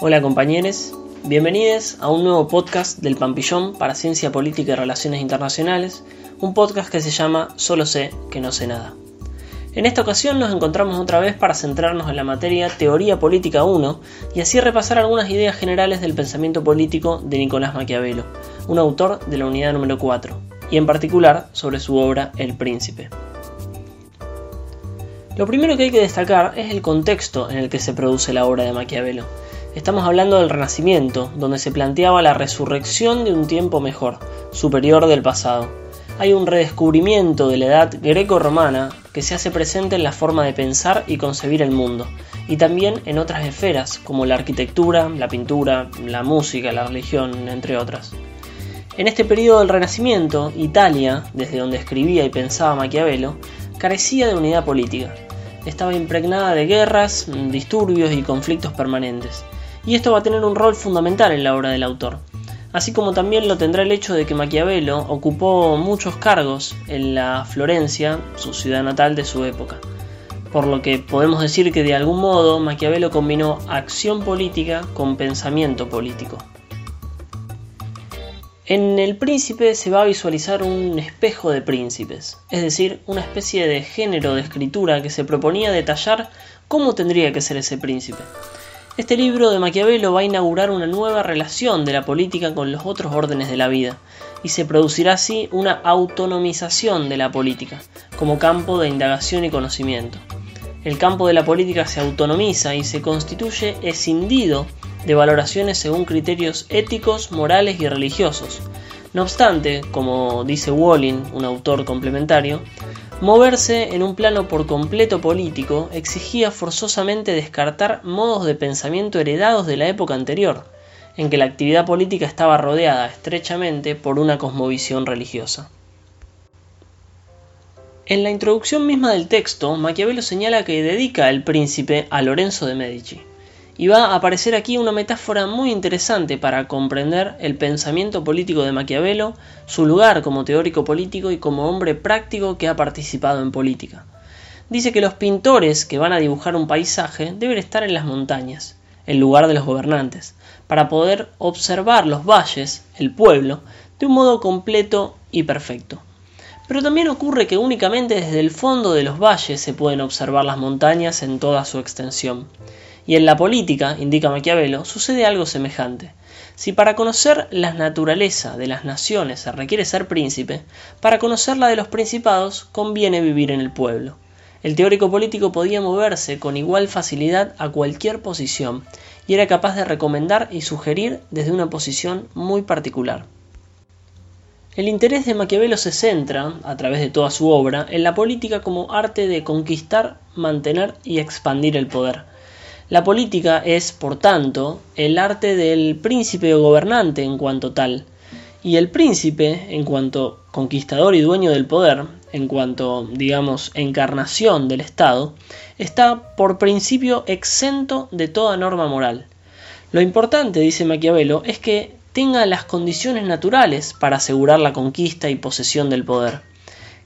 Hola compañeros, bienvenidos a un nuevo podcast del Pampillón para Ciencia Política y Relaciones Internacionales, un podcast que se llama Solo sé que no sé nada. En esta ocasión nos encontramos otra vez para centrarnos en la materia Teoría Política 1 y así repasar algunas ideas generales del pensamiento político de Nicolás Maquiavelo, un autor de la unidad número 4, y en particular sobre su obra El Príncipe. Lo primero que hay que destacar es el contexto en el que se produce la obra de Maquiavelo. Estamos hablando del Renacimiento, donde se planteaba la resurrección de un tiempo mejor, superior del pasado. Hay un redescubrimiento de la edad greco-romana que se hace presente en la forma de pensar y concebir el mundo, y también en otras esferas como la arquitectura, la pintura, la música, la religión, entre otras. En este periodo del Renacimiento, Italia, desde donde escribía y pensaba Maquiavelo, carecía de unidad política estaba impregnada de guerras, disturbios y conflictos permanentes. Y esto va a tener un rol fundamental en la obra del autor. Así como también lo tendrá el hecho de que Maquiavelo ocupó muchos cargos en la Florencia, su ciudad natal de su época. Por lo que podemos decir que de algún modo Maquiavelo combinó acción política con pensamiento político. En El Príncipe se va a visualizar un espejo de príncipes, es decir, una especie de género de escritura que se proponía detallar cómo tendría que ser ese príncipe. Este libro de Maquiavelo va a inaugurar una nueva relación de la política con los otros órdenes de la vida, y se producirá así una autonomización de la política, como campo de indagación y conocimiento. El campo de la política se autonomiza y se constituye escindido de valoraciones según criterios éticos, morales y religiosos. No obstante, como dice Walling, un autor complementario, moverse en un plano por completo político exigía forzosamente descartar modos de pensamiento heredados de la época anterior, en que la actividad política estaba rodeada estrechamente por una cosmovisión religiosa. En la introducción misma del texto, Maquiavelo señala que dedica el príncipe a Lorenzo de Medici y va a aparecer aquí una metáfora muy interesante para comprender el pensamiento político de Maquiavelo, su lugar como teórico político y como hombre práctico que ha participado en política. Dice que los pintores que van a dibujar un paisaje deben estar en las montañas, el lugar de los gobernantes, para poder observar los valles, el pueblo, de un modo completo y perfecto. Pero también ocurre que únicamente desde el fondo de los valles se pueden observar las montañas en toda su extensión. Y en la política, indica Maquiavelo, sucede algo semejante. Si para conocer la naturaleza de las naciones se requiere ser príncipe, para conocer la de los principados conviene vivir en el pueblo. El teórico político podía moverse con igual facilidad a cualquier posición y era capaz de recomendar y sugerir desde una posición muy particular. El interés de Maquiavelo se centra, a través de toda su obra, en la política como arte de conquistar, mantener y expandir el poder la política es, por tanto, el arte del príncipe o gobernante en cuanto tal, y el príncipe, en cuanto conquistador y dueño del poder, en cuanto, digamos, encarnación del Estado, está por principio exento de toda norma moral. Lo importante, dice Maquiavelo, es que tenga las condiciones naturales para asegurar la conquista y posesión del poder,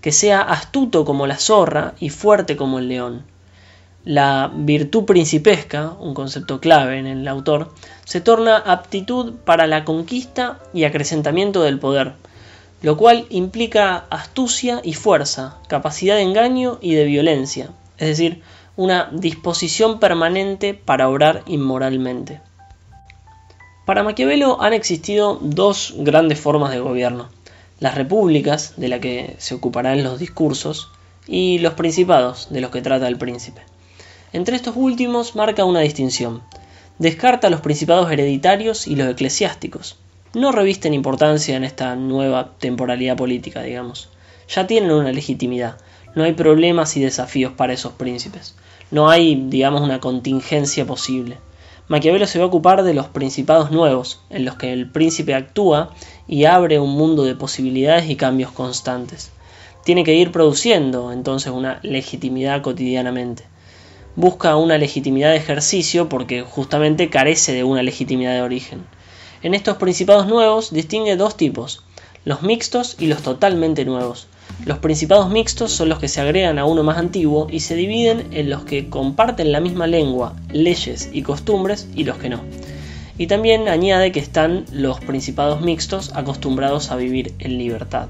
que sea astuto como la zorra y fuerte como el león, la virtud principesca, un concepto clave en el autor, se torna aptitud para la conquista y acrecentamiento del poder, lo cual implica astucia y fuerza, capacidad de engaño y de violencia, es decir, una disposición permanente para obrar inmoralmente. Para Maquiavelo han existido dos grandes formas de gobierno, las repúblicas, de la que se ocupará en los discursos, y los principados, de los que trata el príncipe. Entre estos últimos marca una distinción. Descarta los principados hereditarios y los eclesiásticos. No revisten importancia en esta nueva temporalidad política, digamos. Ya tienen una legitimidad. No hay problemas y desafíos para esos príncipes. No hay, digamos, una contingencia posible. Maquiavelo se va a ocupar de los principados nuevos, en los que el príncipe actúa y abre un mundo de posibilidades y cambios constantes. Tiene que ir produciendo entonces una legitimidad cotidianamente busca una legitimidad de ejercicio porque justamente carece de una legitimidad de origen. En estos principados nuevos distingue dos tipos, los mixtos y los totalmente nuevos. Los principados mixtos son los que se agregan a uno más antiguo y se dividen en los que comparten la misma lengua, leyes y costumbres y los que no. y también añade que están los principados mixtos acostumbrados a vivir en libertad.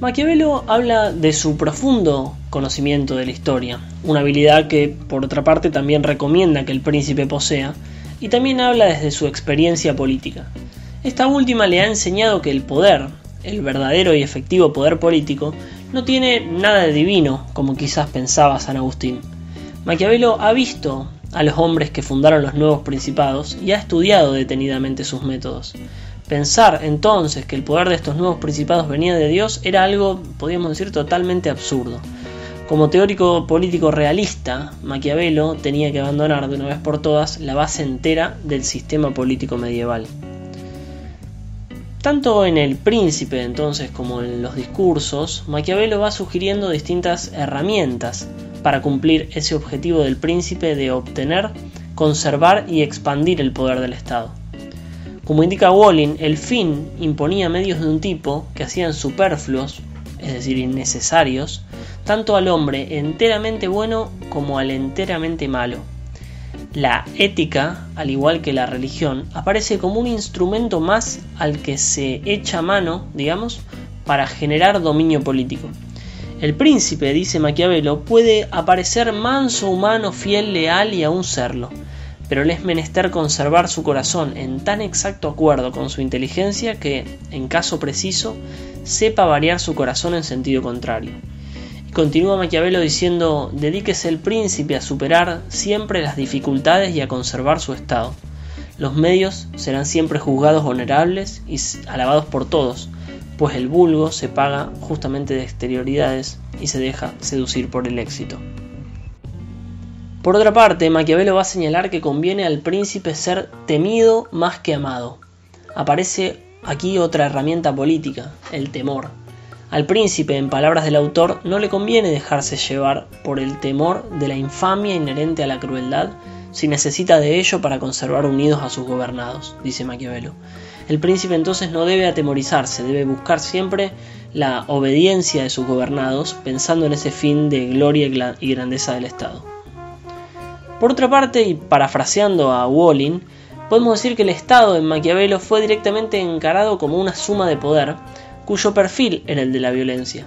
Maquiavelo habla de su profundo conocimiento de la historia, una habilidad que por otra parte también recomienda que el príncipe posea, y también habla desde su experiencia política. Esta última le ha enseñado que el poder, el verdadero y efectivo poder político, no tiene nada de divino, como quizás pensaba San Agustín. Maquiavelo ha visto a los hombres que fundaron los nuevos principados y ha estudiado detenidamente sus métodos. Pensar entonces que el poder de estos nuevos principados venía de Dios era algo, podríamos decir, totalmente absurdo. Como teórico político realista, Maquiavelo tenía que abandonar de una vez por todas la base entera del sistema político medieval. Tanto en El Príncipe entonces como en los discursos, Maquiavelo va sugiriendo distintas herramientas para cumplir ese objetivo del príncipe de obtener, conservar y expandir el poder del Estado. Como indica Walling, el fin imponía medios de un tipo que hacían superfluos, es decir, innecesarios, tanto al hombre enteramente bueno como al enteramente malo. La ética, al igual que la religión, aparece como un instrumento más al que se echa mano, digamos, para generar dominio político. El príncipe, dice Maquiavelo, puede aparecer manso, humano, fiel, leal y aún serlo, pero le es menester conservar su corazón en tan exacto acuerdo con su inteligencia que, en caso preciso, sepa variar su corazón en sentido contrario. Continúa Maquiavelo diciendo, dedíquese el príncipe a superar siempre las dificultades y a conservar su estado. Los medios serán siempre juzgados honorables y alabados por todos, pues el vulgo se paga justamente de exterioridades y se deja seducir por el éxito. Por otra parte, Maquiavelo va a señalar que conviene al príncipe ser temido más que amado. Aparece aquí otra herramienta política, el temor. Al príncipe, en palabras del autor, no le conviene dejarse llevar por el temor de la infamia inherente a la crueldad si necesita de ello para conservar unidos a sus gobernados, dice Maquiavelo. El príncipe entonces no debe atemorizarse, debe buscar siempre la obediencia de sus gobernados, pensando en ese fin de gloria y grandeza del Estado. Por otra parte, y parafraseando a Walling, podemos decir que el Estado en Maquiavelo fue directamente encarado como una suma de poder, cuyo perfil era el de la violencia.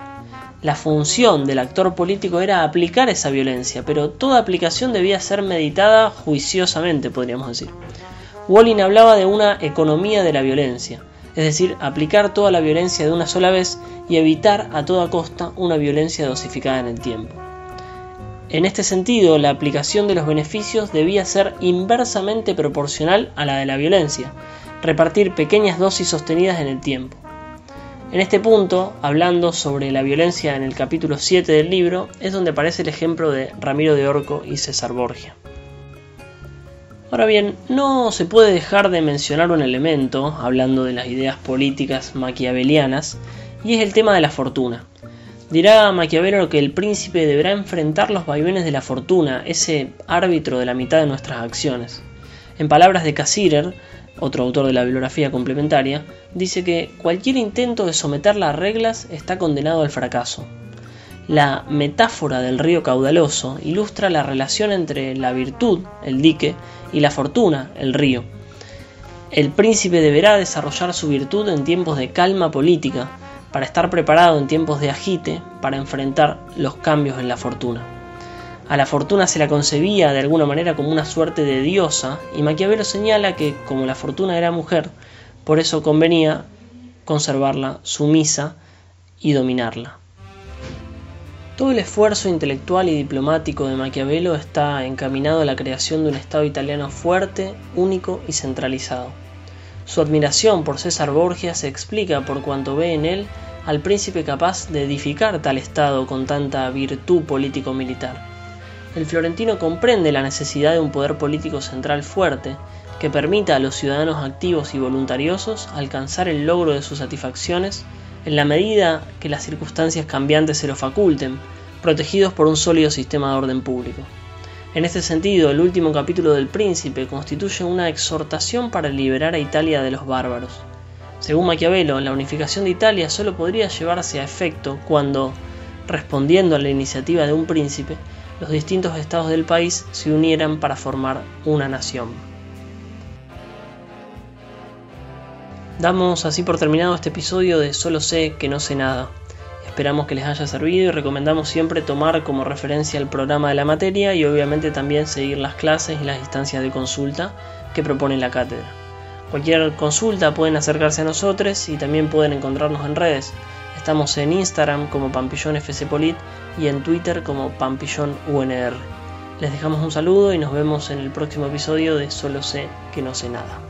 La función del actor político era aplicar esa violencia, pero toda aplicación debía ser meditada juiciosamente, podríamos decir. Walling hablaba de una economía de la violencia, es decir, aplicar toda la violencia de una sola vez y evitar a toda costa una violencia dosificada en el tiempo. En este sentido, la aplicación de los beneficios debía ser inversamente proporcional a la de la violencia, repartir pequeñas dosis sostenidas en el tiempo. En este punto, hablando sobre la violencia en el capítulo 7 del libro, es donde aparece el ejemplo de Ramiro de Orco y César Borgia. Ahora bien, no se puede dejar de mencionar un elemento, hablando de las ideas políticas maquiavelianas, y es el tema de la fortuna. Dirá Maquiavelo que el príncipe deberá enfrentar los vaivenes de la fortuna, ese árbitro de la mitad de nuestras acciones. En palabras de Cassirer, otro autor de la bibliografía complementaria, dice que cualquier intento de someterla a reglas está condenado al fracaso. La metáfora del río caudaloso ilustra la relación entre la virtud, el dique, y la fortuna, el río. El príncipe deberá desarrollar su virtud en tiempos de calma política, para estar preparado en tiempos de agite para enfrentar los cambios en la fortuna. A la fortuna se la concebía de alguna manera como una suerte de diosa y Maquiavelo señala que como la fortuna era mujer, por eso convenía conservarla sumisa y dominarla. Todo el esfuerzo intelectual y diplomático de Maquiavelo está encaminado a la creación de un Estado italiano fuerte, único y centralizado. Su admiración por César Borgia se explica por cuanto ve en él al príncipe capaz de edificar tal Estado con tanta virtud político-militar el florentino comprende la necesidad de un poder político central fuerte que permita a los ciudadanos activos y voluntariosos alcanzar el logro de sus satisfacciones en la medida que las circunstancias cambiantes se lo faculten, protegidos por un sólido sistema de orden público. En este sentido, el último capítulo del Príncipe constituye una exhortación para liberar a Italia de los bárbaros. Según Maquiavelo, la unificación de Italia solo podría llevarse a efecto cuando, respondiendo a la iniciativa de un príncipe, los distintos estados del país se unieran para formar una nación. Damos así por terminado este episodio de Solo sé que no sé nada. Esperamos que les haya servido y recomendamos siempre tomar como referencia el programa de la materia y obviamente también seguir las clases y las instancias de consulta que propone la cátedra. Cualquier consulta pueden acercarse a nosotros y también pueden encontrarnos en redes. Estamos en Instagram como Pampillón y en Twitter como Pampillón UNR. Les dejamos un saludo y nos vemos en el próximo episodio de Solo sé que no sé nada.